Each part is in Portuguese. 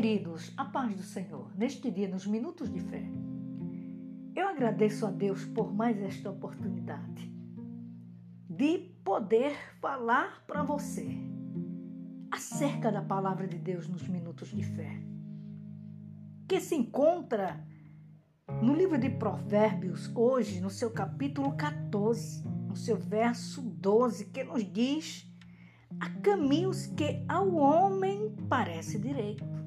Queridos, a paz do Senhor, neste dia, nos minutos de fé, eu agradeço a Deus por mais esta oportunidade de poder falar para você acerca da palavra de Deus nos minutos de fé, que se encontra no livro de Provérbios, hoje, no seu capítulo 14, no seu verso 12, que nos diz: há caminhos que ao homem parece direito.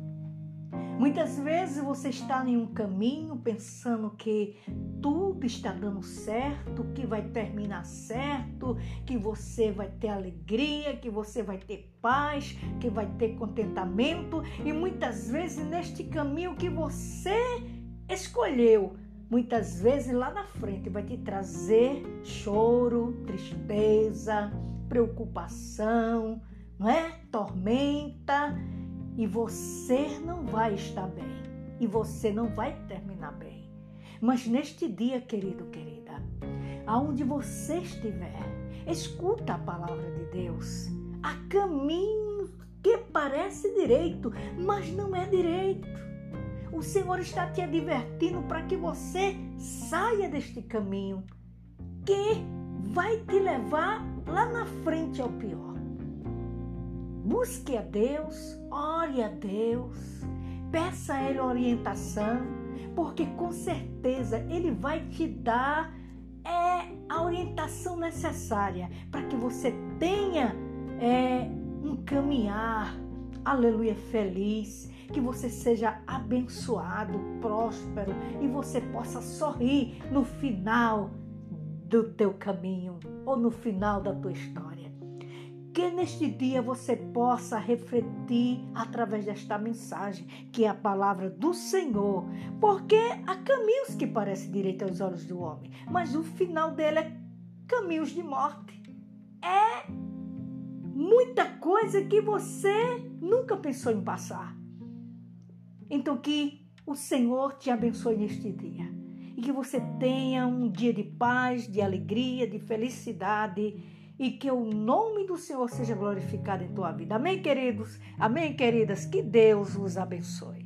Muitas vezes você está em um caminho pensando que tudo está dando certo, que vai terminar certo, que você vai ter alegria, que você vai ter paz, que vai ter contentamento, e muitas vezes neste caminho que você escolheu, muitas vezes lá na frente vai te trazer choro, tristeza, preocupação, não é? Tormenta, e você não vai estar bem, e você não vai terminar bem. Mas neste dia, querido, querida, aonde você estiver, escuta a palavra de Deus. Há caminho que parece direito, mas não é direito. O Senhor está te advertindo para que você saia deste caminho que vai te levar lá na frente ao pior. Busque a Deus, ore a Deus, peça a Ele orientação, porque com certeza Ele vai te dar é, a orientação necessária para que você tenha é, um caminhar, aleluia, feliz, que você seja abençoado, próspero e você possa sorrir no final do teu caminho ou no final da tua história. Que neste dia você possa refletir através desta mensagem, que é a palavra do Senhor, porque há caminhos que parecem direito aos olhos do homem, mas o final dele é caminhos de morte. É muita coisa que você nunca pensou em passar. Então, que o Senhor te abençoe neste dia e que você tenha um dia de paz, de alegria, de felicidade e que o nome do Senhor seja glorificado em tua vida. Amém, queridos? Amém, queridas? Que Deus os abençoe.